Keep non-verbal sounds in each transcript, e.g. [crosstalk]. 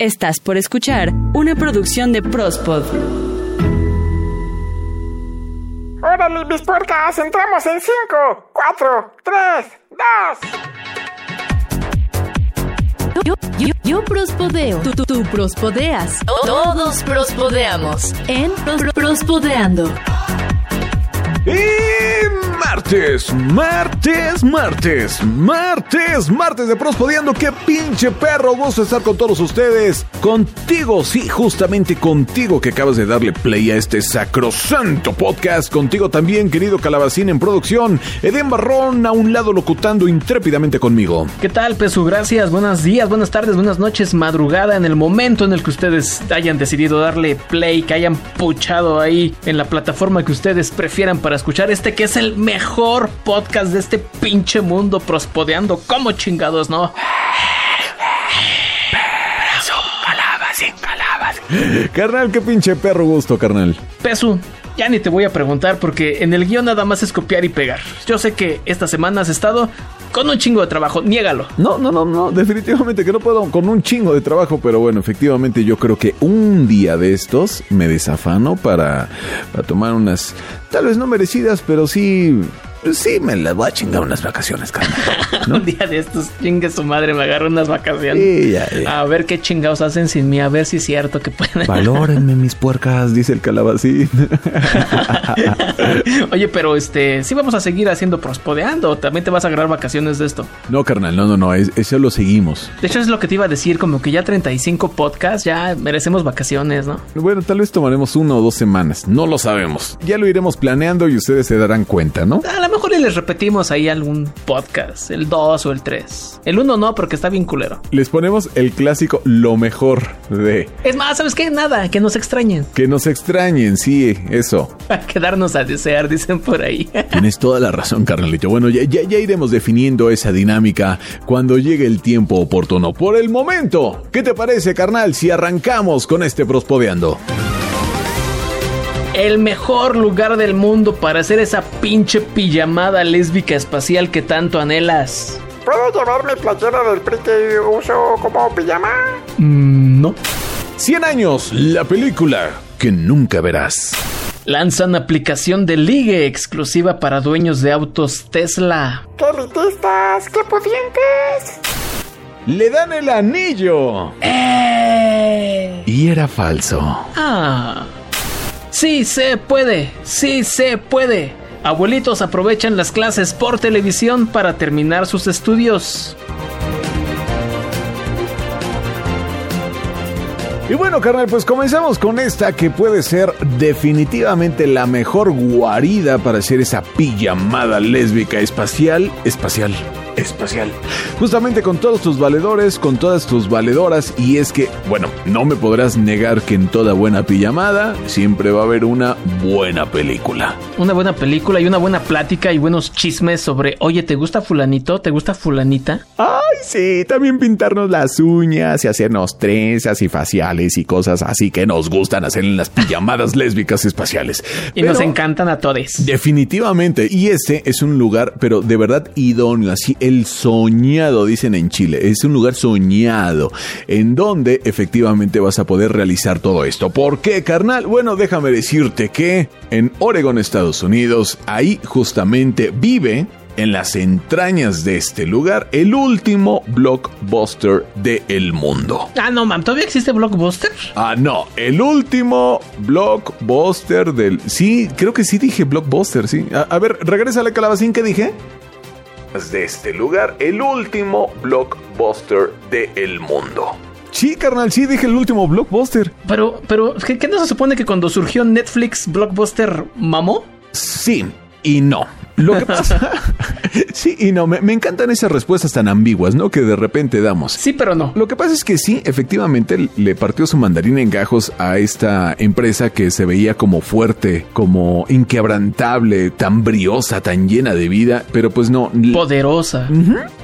Estás por escuchar una producción de Prospod. Órale, mis puercas, entramos en 5, 4, 3, 2. Yo, yo, yo prospodeo. Tú, tú, tú prospodeas. Todos prospodeamos. En Pros- Prospodeando. Y martes, martes, martes, martes, martes de Prospodeando. Qué pinche perro gusto estar con todos ustedes. Contigo, sí, justamente contigo que acabas de darle play a este sacrosanto podcast. Contigo también, querido Calabacín en producción. Eden Barrón a un lado locutando intrépidamente conmigo. ¿Qué tal, Pesu? Gracias. Buenos días, buenas tardes, buenas noches, madrugada, en el momento en el que ustedes hayan decidido darle play, que hayan puchado ahí en la plataforma que ustedes prefieran para escuchar este que es el mejor podcast de este pinche mundo prospodeando. como chingados, no? Carnal, qué pinche perro gusto, carnal. Pesu, ya ni te voy a preguntar porque en el guion nada más es copiar y pegar. Yo sé que esta semana has estado con un chingo de trabajo, niégalo. No, no, no, no, definitivamente que no puedo con un chingo de trabajo, pero bueno, efectivamente yo creo que un día de estos me desafano para, para tomar unas, tal vez no merecidas, pero sí, sí me las voy a chingar unas vacaciones, carnal. ¿no? [laughs] Un día de estos, chingue su madre, me agarro unas vacaciones. Sí, ya, ya. A ver qué chingados hacen sin mí, a ver si es cierto que pueden. Valórenme [laughs] mis puercas, dice el calabacín. [laughs] Oye, pero este, sí vamos a seguir haciendo prospodeando, o también te vas a agarrar vacaciones de esto. No, carnal, no, no, no, es- eso lo seguimos. De hecho, es lo que te iba a decir, como que ya 35 podcasts, ya merecemos vacaciones, ¿no? Bueno, tal vez tomaremos una o dos semanas, no lo sabemos. Ya lo iremos planeando y ustedes se darán cuenta, ¿no? A mejor les repetimos ahí algún podcast, el 2 o el 3. El 1 no, porque está bien culero. Les ponemos el clásico lo mejor de Es más, ¿sabes qué? Nada, que nos extrañen. que nos extrañen, sí, eso. [laughs] A quedarnos a desear, dicen por ahí. [laughs] Tienes toda la razón, carnalito. Bueno, ya, ya, ya iremos definiendo esa dinámica cuando llegue el tiempo oportuno. Por el momento, ¿qué te parece, carnal, si arrancamos con este prospodeando? El mejor lugar del mundo para hacer esa pinche pijamada lésbica espacial que tanto anhelas. ¿Puedo llevar mi playera del PRI que uso como pijama? Mm, no. 100 años, la película que nunca verás. Lanzan aplicación de ligue exclusiva para dueños de autos Tesla. ¡Qué elitistas! ¡Qué pudientes! Le dan el anillo. ¡Eh! Y era falso. Ah. Sí se puede, sí se puede. Abuelitos aprovechan las clases por televisión para terminar sus estudios. Y bueno, carnal, pues comenzamos con esta que puede ser definitivamente la mejor guarida para hacer esa pijamada lésbica espacial, espacial, espacial. Justamente con todos tus valedores, con todas tus valedoras. Y es que, bueno, no me podrás negar que en toda buena pijamada siempre va a haber una buena película. Una buena película y una buena plática y buenos chismes sobre, oye, ¿te gusta fulanito? ¿Te gusta fulanita? Ay, sí, también pintarnos las uñas y hacernos trenzas y faciales y cosas así que nos gustan hacer en las pijamadas lésbicas espaciales. Y nos encantan a todos. Definitivamente. Y este es un lugar, pero de verdad idóneo, así el soñado, dicen en Chile. Es un lugar soñado, en donde efectivamente vas a poder realizar todo esto. ¿Por qué, carnal? Bueno, déjame decirte que en Oregon, Estados Unidos, ahí justamente vive. En las entrañas de este lugar, el último blockbuster del mundo. Ah, no, mam, ¿todavía existe Blockbuster? Ah, no, el último blockbuster del... Sí, creo que sí dije blockbuster, sí. A, a ver, regresa a la calabacín que dije. De este lugar, el último blockbuster del mundo. Sí, carnal, sí dije el último blockbuster. Pero, pero, ¿qué, qué no se supone que cuando surgió Netflix Blockbuster mamó? Sí y no. Lo que pasa... [laughs] sí y no, me, me encantan esas respuestas tan ambiguas, ¿no? Que de repente damos. Sí, pero no. Lo que pasa es que sí, efectivamente le partió su mandarín en gajos a esta empresa que se veía como fuerte, como inquebrantable, tan briosa, tan llena de vida, pero pues no. Poderosa.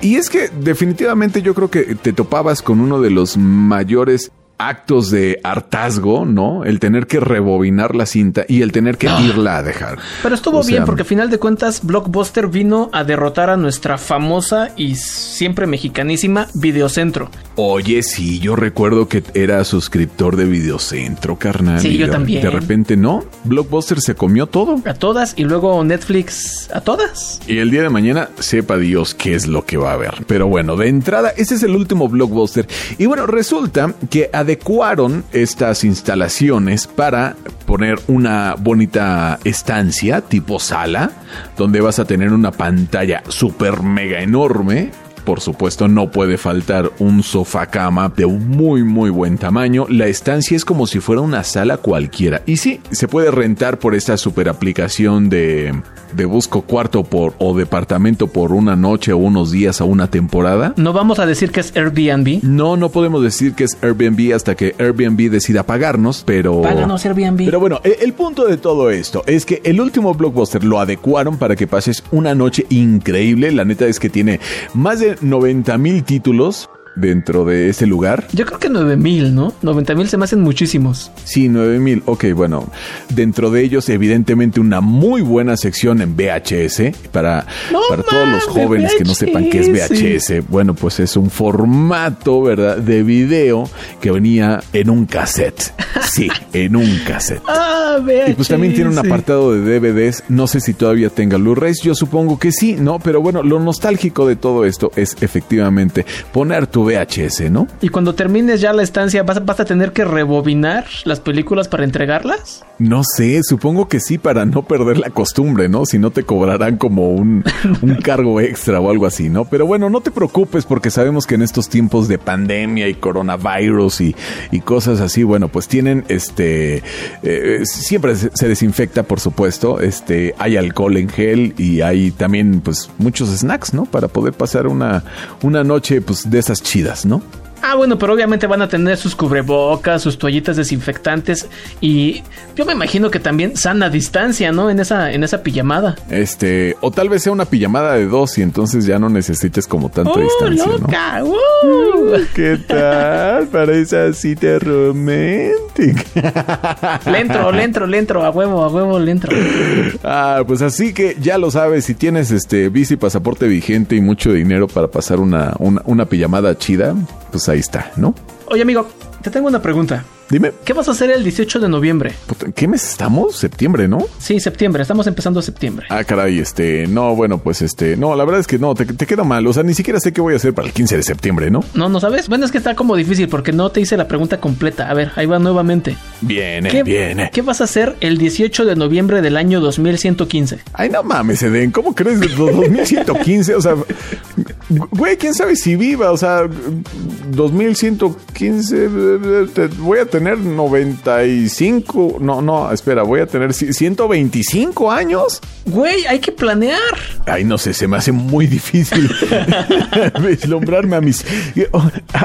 Y es que definitivamente yo creo que te topabas con uno de los mayores actos de hartazgo, ¿no? El tener que rebobinar la cinta y el tener que irla a dejar. Pero estuvo O sea, bien porque a final de cuentas Blockbuster vino a derrotar a nuestra famosa y siempre mexicanísima Videocentro. Oye, sí, yo recuerdo que era suscriptor de Videocentro, carnal. Sí, yo de- también. De repente, no. Blockbuster se comió todo. A todas y luego Netflix a todas. Y el día de mañana, sepa Dios qué es lo que va a haber. Pero bueno, de entrada, ese es el último blockbuster. Y bueno, resulta que adecuaron estas instalaciones para poner una bonita estancia tipo sala, donde vas a tener una pantalla súper mega enorme. Por supuesto, no puede faltar un sofá cama de un muy muy buen tamaño. La estancia es como si fuera una sala cualquiera. Y sí, se puede rentar por esta super aplicación de, de busco cuarto por o departamento por una noche o unos días o una temporada. No vamos a decir que es Airbnb. No, no podemos decir que es Airbnb hasta que Airbnb decida pagarnos, pero... Páganos Airbnb. Pero bueno, e- el punto de todo esto es que el último blockbuster lo adecuaron para que pases una noche increíble. La neta es que tiene más de 90 mil títulos dentro de ese lugar. Yo creo que 9000, ¿no? 90000 se me hacen muchísimos. Sí, 9000. Ok, bueno. Dentro de ellos, evidentemente, una muy buena sección en VHS. Para, No para todos los jóvenes que no sepan qué es VHS. VHS, bueno, pues es un formato, ¿verdad? De video que venía en un cassette. Sí, [laughs] en un cassette. Ah, vea. Y pues también tiene un apartado de DVDs. No sé si todavía tenga Blu-rays. Yo supongo que sí, ¿no? Pero bueno, lo nostálgico de todo esto es efectivamente poner tu VHS, ¿no? Y cuando termines ya la estancia, ¿vas, vas a tener que rebobinar las películas para entregarlas? No sé, supongo que sí para no perder la costumbre, ¿no? Si no te cobrarán como un, [laughs] un cargo extra o algo así, ¿no? Pero bueno, no te preocupes porque sabemos que en estos tiempos de pandemia y coronavirus y, y cosas así, bueno, pues tienen este... eh, siempre se, se desinfecta, por supuesto, este, hay alcohol en gel y hay también pues muchos snacks, ¿no? Para poder pasar una, una noche pues de esas chidas, ¿no? Ah, bueno, pero obviamente van a tener sus cubrebocas, sus toallitas desinfectantes y yo me imagino que también sana distancia, ¿no? En esa, en esa pijamada. Este, o tal vez sea una pijamada de dos y entonces ya no necesites como tanta ¡Oh, distancia, ¿no? loca! ¡Uh! [laughs] ¿Qué tal? Parece así de romántica. [laughs] Le entro, le entro, le entro, a huevo, a huevo, le entro. Ah, pues así que ya lo sabes, si tienes este bici, pasaporte vigente y mucho dinero para pasar una, una, una pijamada chida, pues ahí está, ¿no? Oye, amigo, te tengo una pregunta. Dime, ¿Qué vas a hacer el 18 de noviembre? puta, ¿qué mes estamos? Septiembre, ¿no? Sí, septiembre, estamos empezando septiembre. Ah, caray, este, no, bueno, pues este, no, la verdad es que no, te, te queda mal, o sea, ni siquiera sé qué voy a hacer para el 15 de septiembre, ¿no? No, no sabes. Bueno, es que está como difícil porque no te hice la pregunta completa. A ver, ahí va nuevamente. Viene, ¿Qué, viene. ¿Qué vas a hacer el 18 de noviembre del año 2115? Ay, no mames, Eden, ¿cómo crees? [laughs] De 2115, o sea, güey, quién sabe si viva, o sea, 2115, te- voy a tener 95, no, no, espera, voy a tener ci- 125 años. Güey, hay que planear. Ay, no sé, se me hace muy difícil [laughs] [laughs] vislumbrarme a mis...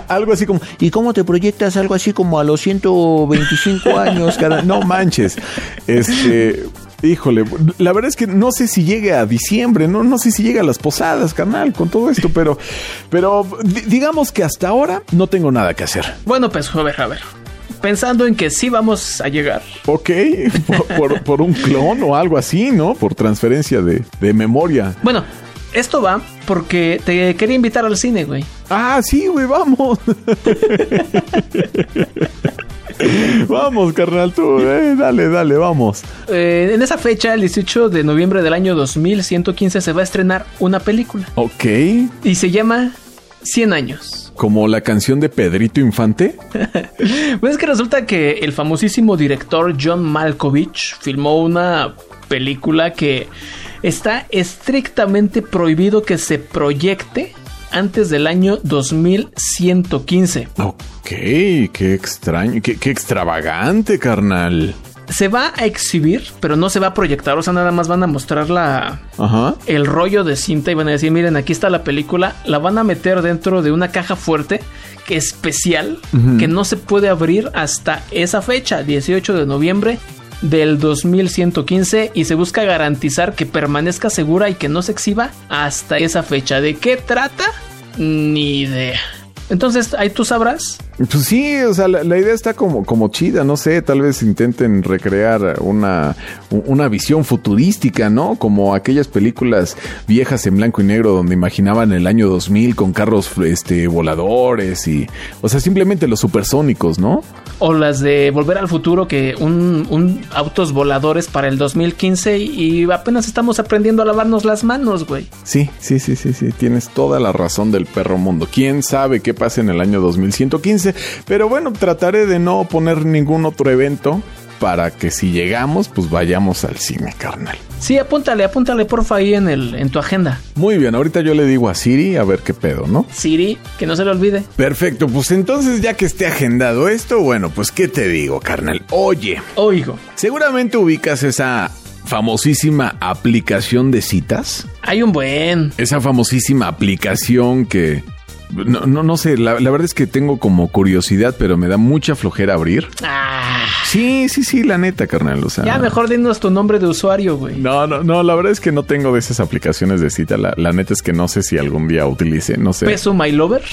Algo así como, ¿y cómo te proyectas algo así como a los 125 años? Cada... No manches. Este... Híjole, la verdad es que no sé si llegue a diciembre, no, no sé si llega a las posadas, canal, con todo esto, pero, pero di- digamos que hasta ahora no tengo nada que hacer. Bueno, pues, a ver, a ver. Pensando en que sí vamos a llegar. Ok, por, por- por un clon o algo así, ¿no? Por transferencia de, de memoria. Bueno, esto va porque te quería invitar al cine, güey. Ah, sí, güey, vamos. [laughs] [laughs] vamos, carnal, tú, eh, dale, dale, vamos. Eh, en esa fecha, el 18 de noviembre del año 2115, se va a estrenar una película. Ok, Y se llama 100 años. como la canción de Pedrito Infante. [laughs] Pues es que resulta que el famosísimo director John Malkovich filmó una película que está estrictamente prohibido que se proyecte antes del año 2115. Ok, qué extraño, qué, qué extravagante, carnal. Se va a exhibir, pero no se va a proyectar, o sea, nada más van a mostrar la, Ajá. el rollo de cinta y van a decir, miren, aquí está la película, la van a meter dentro de una caja fuerte que especial que no se puede abrir hasta esa fecha, 18 de noviembre del 2115 y se busca garantizar que permanezca segura y que no se exhiba hasta esa fecha. ¿De qué trata? Ni idea. Entonces, ahí tú sabrás. Pues sí, o sea, la, la idea está como, como chida, no sé, tal vez intenten recrear una, una visión futurística, ¿no? Como aquellas películas viejas en blanco y negro donde imaginaban el año 2000 con carros este, voladores y, o sea, simplemente los supersónicos, ¿no? O las de Volver al Futuro, que un, un autos voladores para el 2015 y apenas estamos aprendiendo a lavarnos las manos, güey. Sí, sí, sí, sí, sí, tienes toda la razón del perro mundo. ¿Quién sabe qué pasa en el año 2115? Pero bueno, trataré de no poner ningún otro evento para que si llegamos, pues vayamos al cine, carnal. Sí, apúntale, apúntale porfa ahí en, el, en tu agenda. Muy bien, ahorita yo le digo a Siri a ver qué pedo, ¿no? Siri, que no se le olvide. Perfecto, pues entonces ya que esté agendado esto, bueno, pues qué te digo, carnal. Oye, Oigo, seguramente ubicas esa famosísima aplicación de citas. hay un buen. Esa famosísima aplicación que... No, no, no sé, la, la verdad es que tengo como curiosidad, pero me da mucha flojera abrir. Ah, Sí, sí, sí, la neta, carnal. O sea, ya mejor dinos tu nombre de usuario, güey. No, no, no, la verdad es que no tengo de esas aplicaciones de cita. La, la neta es que no sé si algún día utilice, no sé. Peso My Lover.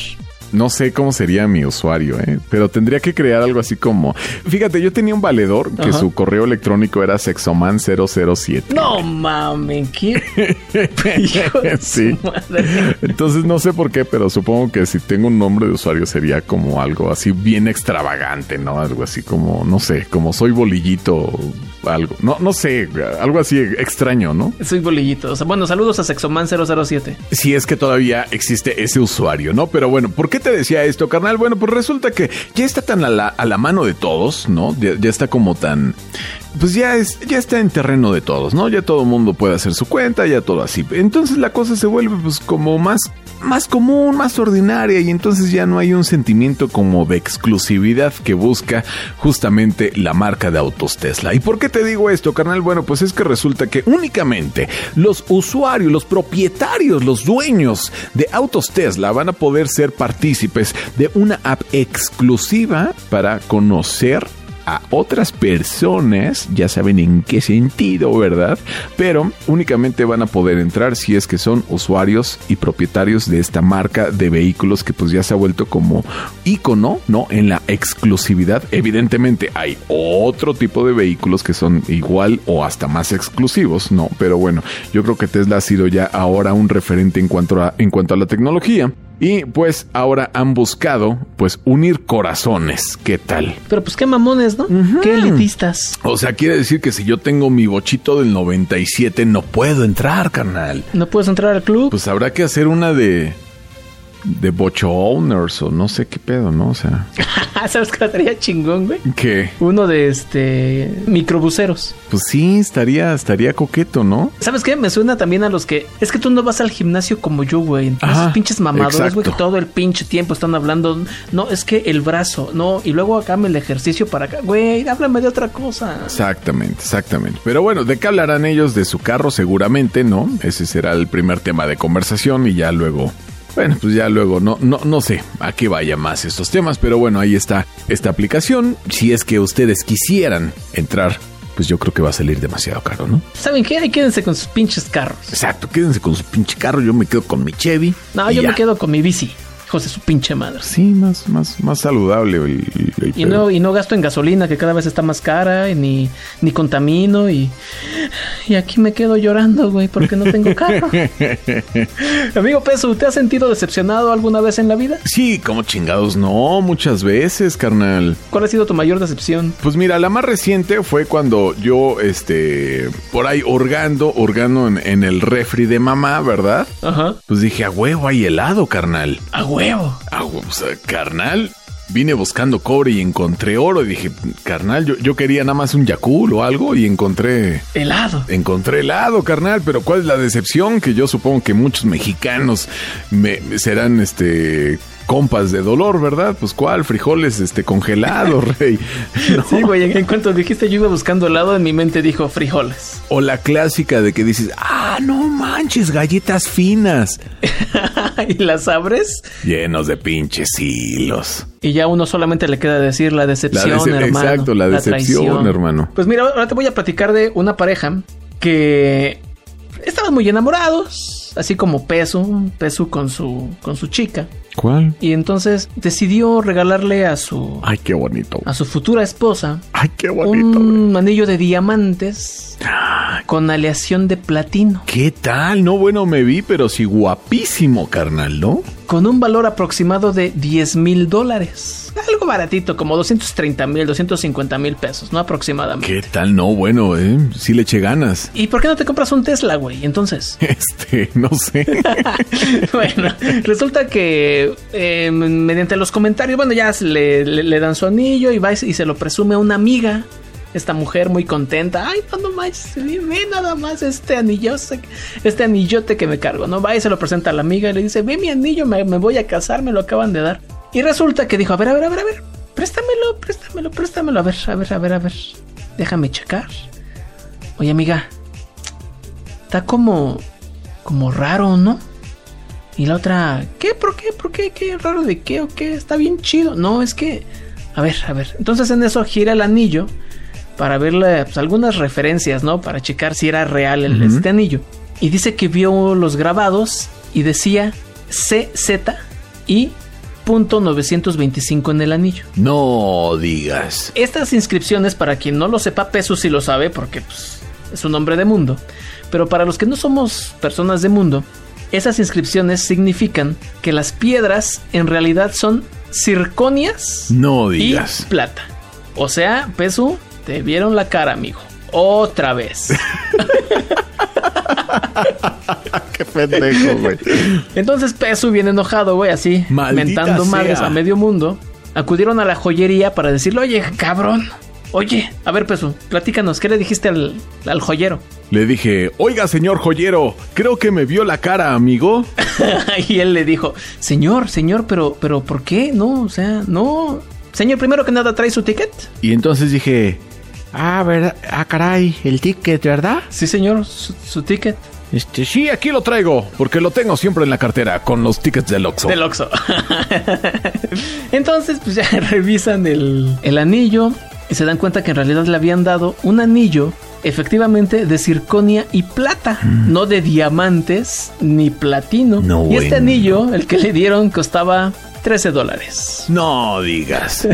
No sé cómo sería mi usuario, ¿eh? pero tendría que crear algo así como. Fíjate, yo tenía un valedor que Ajá. su correo electrónico era sexoman007. No mames, ¿qué? [laughs] Sí. madre. Entonces no sé por qué, pero supongo que si tengo un nombre de usuario sería como algo así bien extravagante, ¿no? Algo así como, no sé, como soy bolillito, algo. No, no sé, algo así extraño, ¿no? Soy bolillito. O sea, bueno, saludos a Sexoman 007. si es que todavía existe ese usuario, ¿no? Pero bueno, ¿por qué te decía esto, carnal? Bueno, pues resulta que ya está tan a la, a la mano de todos, ¿no? Ya, está como tan... Pues ya, es, ya está en terreno de todos, ¿no? Ya todo el mundo puede hacer su cuenta, ya todo así. Entonces la cosa se vuelve pues como más, más común, más ordinaria y entonces ya no hay un sentimiento como de exclusividad que busca justamente la marca de autos Tesla. ¿Y por qué te digo esto, carnal? Bueno, pues es que resulta que únicamente los usuarios, los propietarios, los dueños de autos Tesla van a poder ser partícipes de una app exclusiva para conocer a otras personas, ya saben en qué sentido, ¿verdad? Pero únicamente van a poder entrar si es que son usuarios y propietarios de esta marca de vehículos que pues ya se ha vuelto como ícono, ¿no? En la exclusividad. Evidentemente hay otro tipo de vehículos que son igual o hasta más exclusivos, ¿no? Pero bueno, yo creo que Tesla ha sido ya ahora un referente en cuanto a, en cuanto a la tecnología. Y pues ahora han buscado pues unir corazones. ¿Qué tal? Pero pues qué mamones, ¿no? Qué elitistas. O sea, quiere decir que si yo tengo mi bochito del 97 no puedo entrar, carnal. ¿No puedes entrar al club? Pues habrá que hacer una de de bocho owners o no sé qué pedo, ¿no? O sea, [laughs] ¿Sabes qué estaría chingón, güey? que Uno de este microbuseros. pues sí estaría estaría coqueto, ¿no? ¿Sabes qué? Me suena también a los que. Es que tú no vas al gimnasio como yo, güey. Ajá, Esos pinches mamadores, güey, que todo el pinche tiempo están hablando. No, es que el brazo, no. Y luego acá me el ejercicio para acá. Güey, háblame de otra cosa. Exactamente, exactamente. Pero bueno, ¿de qué hablarán ellos? De su carro seguramente, ¿no? Ese será el primer tema de conversación y ya luego... Bueno, pues ya luego, no, no, no sé a qué vaya más estos temas, pero bueno, ahí está esta aplicación. Si es que ustedes quisieran entrar, pues yo creo que va a salir demasiado caro, ¿no? ¿Saben qué? Ahí quédense con sus pinches carros. Exacto, quédense con su pinche carro, yo me quedo con mi Chevy. No, yo ya. me quedo con mi bici. Hijos de su pinche madre. Sí, más, más, más saludable el, el Y no, y no gasto en gasolina, que cada vez está más cara, y ni, ni contamino, y, y aquí me quedo llorando, güey, porque no tengo carro. [laughs] Amigo Peso, ¿te has sentido decepcionado alguna vez en la vida? Sí, como chingados, no, muchas veces, carnal. ¿Cuál ha sido tu mayor decepción? Pues mira, la más reciente fue cuando yo, este, por ahí hurgando, hurgando en, en el refri de mamá, ¿verdad? Ajá. Pues dije, a huevo, hay helado, carnal. A huevo. A huevo, o sea, carnal. Vine buscando cobre y encontré oro. Y dije, carnal, yo, yo quería nada más un Yakul o algo y encontré Helado. Encontré helado, carnal, pero ¿cuál es la decepción? Que yo supongo que muchos mexicanos me, me serán este compas de dolor, ¿verdad? Pues cuál, frijoles este congelados, [laughs] rey. No. Sí, güey, en cuanto dijiste yo iba buscando helado, en mi mente dijo frijoles. O la clásica de que dices, ah, no manches, galletas finas, [laughs] y las abres, llenos de pinches hilos. y ya uno solamente le queda decir la decepción, La hermano. exacto, la decepción, traición. hermano. Pues mira, ahora te voy a platicar de una pareja que estaban muy enamorados. así como peso, peso con su, con su chica. ¿Cuál? Y entonces decidió regalarle a su, Ay, qué bonito. a su futura esposa Ay, qué bonito. un anillo de diamantes con aleación de platino, ¿Qué tal? No, bueno, me vi, pero sí guapísimo, carnal, ¿no? con un valor aproximado de 10 mil dólares. Algo baratito, como 230 mil, 250 mil pesos, ¿no? Aproximadamente. ¿Qué tal? No, bueno, eh. Sí le eché ganas. ¿Y por qué no te compras un Tesla, güey? Entonces. [laughs] Este, no sé. [laughs] bueno, resulta que eh, mediante los comentarios, bueno, ya le, le- le dan su anillo y va y se lo presume a una amiga. Esta mujer muy contenta. Ay, no, no más, ve nada más este anillo, este anillote que me cargo, ¿no? Va y se lo presenta a la amiga y le dice, ve mi anillo, me, me voy a casar, me lo acaban de dar. Y resulta que dijo, a ver, a ver, a ver, a ver, préstamelo, préstamelo, préstamelo, a ver, a ver, a ver, a ver. Déjame checar. Oye, amiga, está como, como raro, ¿no? Y la otra, ¿qué? ¿Por qué? ¿Por qué? ¿Qué raro de qué o qué? Está bien chido. No, es que, a ver, a ver. Entonces en eso gira el anillo para verle pues, algunas referencias, ¿no? Para checar si era real el, este anillo. Y dice que vio los grabados y decía CZ y punto 925 en el anillo. No digas. Estas inscripciones, para quien no lo sepa, Peso sí lo sabe porque pues, es un hombre de mundo. Pero para los que no somos personas de mundo, esas inscripciones significan que las piedras en realidad son circonias No y plata. O sea, Peso, te vieron la cara, amigo. Otra vez. [laughs] Qué pendejo, güey. Entonces Pesu, bien enojado, güey, así, Maldita mentando sea. madres a medio mundo, acudieron a la joyería para decirle, oye, cabrón, oye, a ver, Pesu, platícanos, ¿qué le dijiste al, al joyero? Le dije, oiga, señor joyero, creo que me vio la cara, amigo. [laughs] y él le dijo, señor, señor, pero, pero, ¿por qué? No, o sea, no. Señor, primero que nada, ¿trae su ticket? Y entonces dije, ah, ¿verdad? Ah, caray, el ticket, ¿verdad? Sí, señor, su, su ticket. Este, sí, aquí lo traigo, porque lo tengo siempre en la cartera, con los tickets del Oxxo. Del Oxxo. [laughs] Entonces, pues ya [laughs] revisan el, el anillo y se dan cuenta que en realidad le habían dado un anillo, efectivamente, de circonia y plata, no de diamantes ni platino. No, y este bueno. anillo, el que le dieron, costaba 13 dólares. No digas.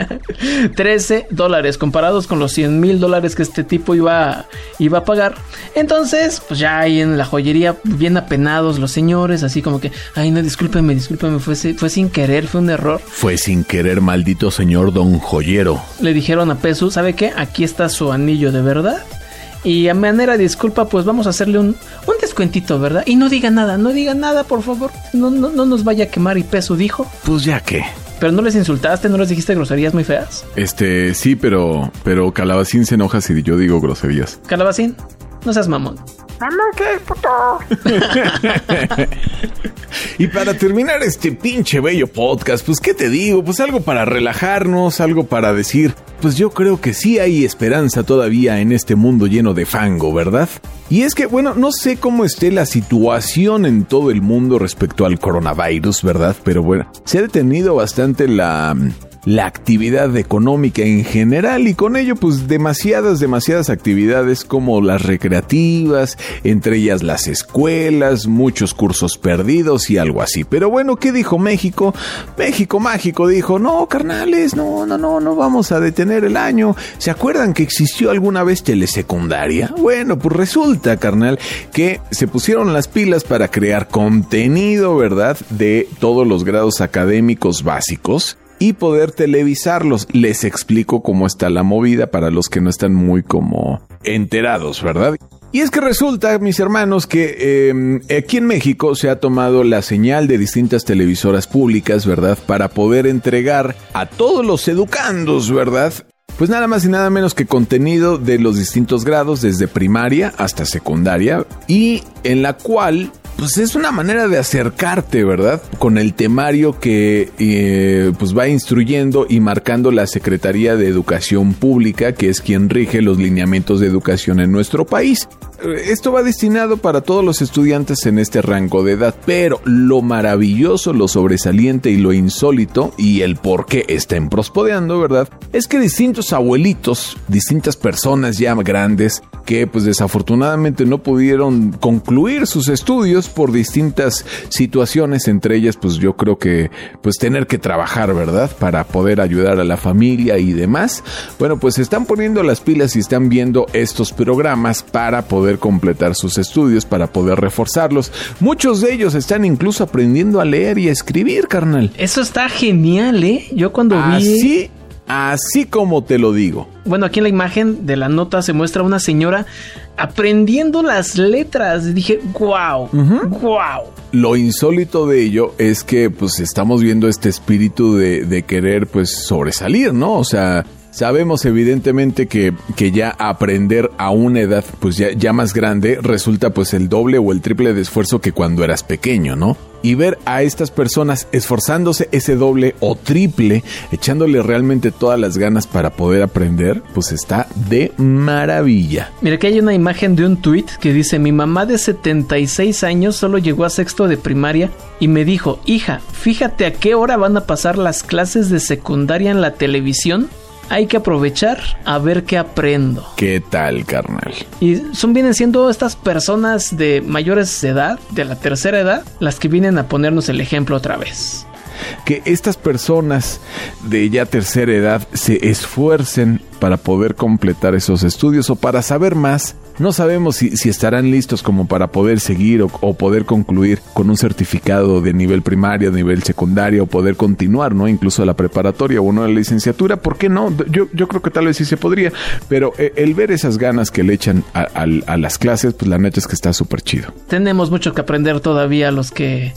[laughs] 13 dólares comparados con los 100 mil dólares que este tipo iba, iba a pagar. Entonces, pues ya ahí en la joyería, bien apenados los señores, así como que, ay, no, discúlpeme, discúlpeme, fue, fue sin querer, fue un error. Fue sin querer, maldito señor don joyero. Le dijeron a Pesu, ¿sabe qué? Aquí está su anillo de verdad. Y a manera de disculpa, pues vamos a hacerle un, un descuentito, ¿verdad? Y no diga nada, no diga nada, por favor. No, no, no nos vaya a quemar. Y Pesu dijo, Pues ya que. pero no les insultaste, no les dijiste groserías muy feas. Este, sí, pero, pero Calabacín se enoja si yo digo groserías. Calabacín, no seas mamón. Y para terminar este pinche bello podcast, pues qué te digo, pues algo para relajarnos, algo para decir, pues yo creo que sí hay esperanza todavía en este mundo lleno de fango, ¿verdad? Y es que, bueno, no sé cómo esté la situación en todo el mundo respecto al coronavirus, ¿verdad? Pero bueno, se ha detenido bastante la la actividad económica en general y con ello pues demasiadas, demasiadas actividades como las recreativas, entre ellas las escuelas, muchos cursos perdidos y algo así. Pero bueno, ¿qué dijo México? México Mágico dijo, no, carnales, no, no, no, no vamos a detener el año. ¿Se acuerdan que existió alguna vez telesecundaria? Bueno, pues resulta, carnal, que se pusieron las pilas para crear contenido, ¿verdad? De todos los grados académicos básicos y poder televisarlos. Les explico cómo está la movida para los que no están muy como enterados, ¿verdad? Y es que resulta, mis hermanos, que eh, aquí en México se ha tomado la señal de distintas televisoras públicas, ¿verdad? Para poder entregar a todos los educandos, ¿verdad? Pues nada más y nada menos que contenido de los distintos grados, desde primaria hasta secundaria, y en la cual pues es una manera de acercarte, ¿verdad? Con el temario que eh, pues va instruyendo y marcando la Secretaría de Educación Pública, que es quien rige los lineamientos de educación en nuestro país. Esto va destinado para todos los estudiantes en este rango de edad, pero lo maravilloso, lo sobresaliente y lo insólito y el por qué estén prospodeando, ¿verdad? Es que distintos abuelitos, distintas personas ya grandes que pues desafortunadamente no pudieron concluir sus estudios por distintas situaciones, entre ellas pues yo creo que pues tener que trabajar, ¿verdad? Para poder ayudar a la familia y demás. Bueno, pues están poniendo las pilas y están viendo estos programas para poder completar sus estudios, para poder reforzarlos. Muchos de ellos están incluso aprendiendo a leer y a escribir, carnal. Eso está genial, ¿eh? Yo cuando vi... Así, así como te lo digo. Bueno, aquí en la imagen de la nota se muestra una señora aprendiendo las letras. Dije, wow, wow. Lo insólito de ello es que pues estamos viendo este espíritu de, de querer pues sobresalir, ¿no? O sea, Sabemos evidentemente que, que, ya aprender a una edad pues ya, ya más grande resulta pues el doble o el triple de esfuerzo que cuando eras pequeño, ¿no? Y ver a estas personas esforzándose ese doble o triple, echándole realmente todas las ganas para poder aprender, pues está de maravilla. Mira que hay una imagen de un tweet que dice, mi mamá de 76 años solo llegó a sexto de primaria y me dijo, hija, fíjate a qué hora van a pasar las clases de secundaria en la televisión hay que aprovechar a ver qué aprendo. ¿Qué tal, carnal? Y son vienen siendo estas personas de mayores de edad, de la tercera edad, las que vienen a ponernos el ejemplo otra vez que estas personas de ya tercera edad se esfuercen para poder completar esos estudios o para saber más. No sabemos si, estarán listos como para poder seguir o, poder concluir con un certificado de nivel primario, nivel secundario o poder continuar, ¿no? Incluso a la preparatoria o una licenciatura. ¿Por qué no? Yo, yo creo que tal vez sí se podría, pero eh, el ver esas ganas que le echan a, a las clases, pues la neta es que está súper chido. Tenemos mucho que aprender todavía los que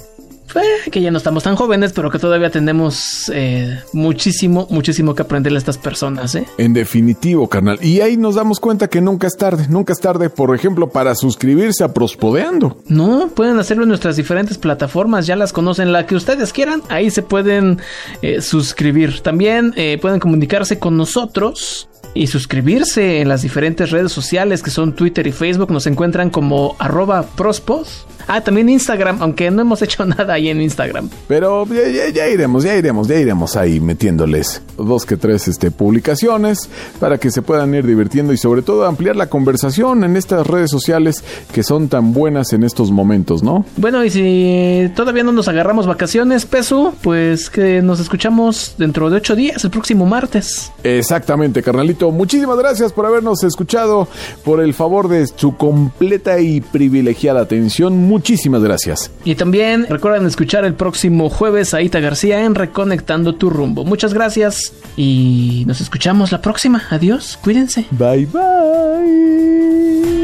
eh, que ya no estamos tan jóvenes, pero que todavía tenemos eh, muchísimo, muchísimo que aprenderle a estas personas. ¿eh? En definitivo, carnal. Y ahí nos damos cuenta que nunca es tarde, nunca es tarde, por ejemplo, para suscribirse a Prospodeando. No, pueden hacerlo en nuestras diferentes plataformas, ya las conocen, la que ustedes quieran, ahí se pueden eh, suscribir. También pueden comunicarse con nosotros y suscribirse en las diferentes redes sociales que son Twitter y Facebook. Nos encuentran como arroba prospos. Ah, también Instagram, aunque no hemos hecho [laughs] nada ahí en Instagram. Pero ya, iremos, ya iremos, ya iremos ahí metiéndoles dos que tres este, publicaciones para que se puedan ir divirtiendo y sobre todo ampliar la conversación en estas redes sociales que son tan buenas en estos momentos, ¿no? Bueno, y si todavía no nos agarramos vacaciones, Peso, pues que nos escuchamos dentro de ocho días, el próximo martes. Exactamente, carnalito. Muchísimas gracias por habernos escuchado, por el favor de su completa y privilegiada atención. Muchísimas gracias. Y también recuerden escuchar el próximo jueves a Ita García en Reconectando tu rumbo. Muchas gracias y nos escuchamos la próxima. Adiós, cuídense. Bye bye.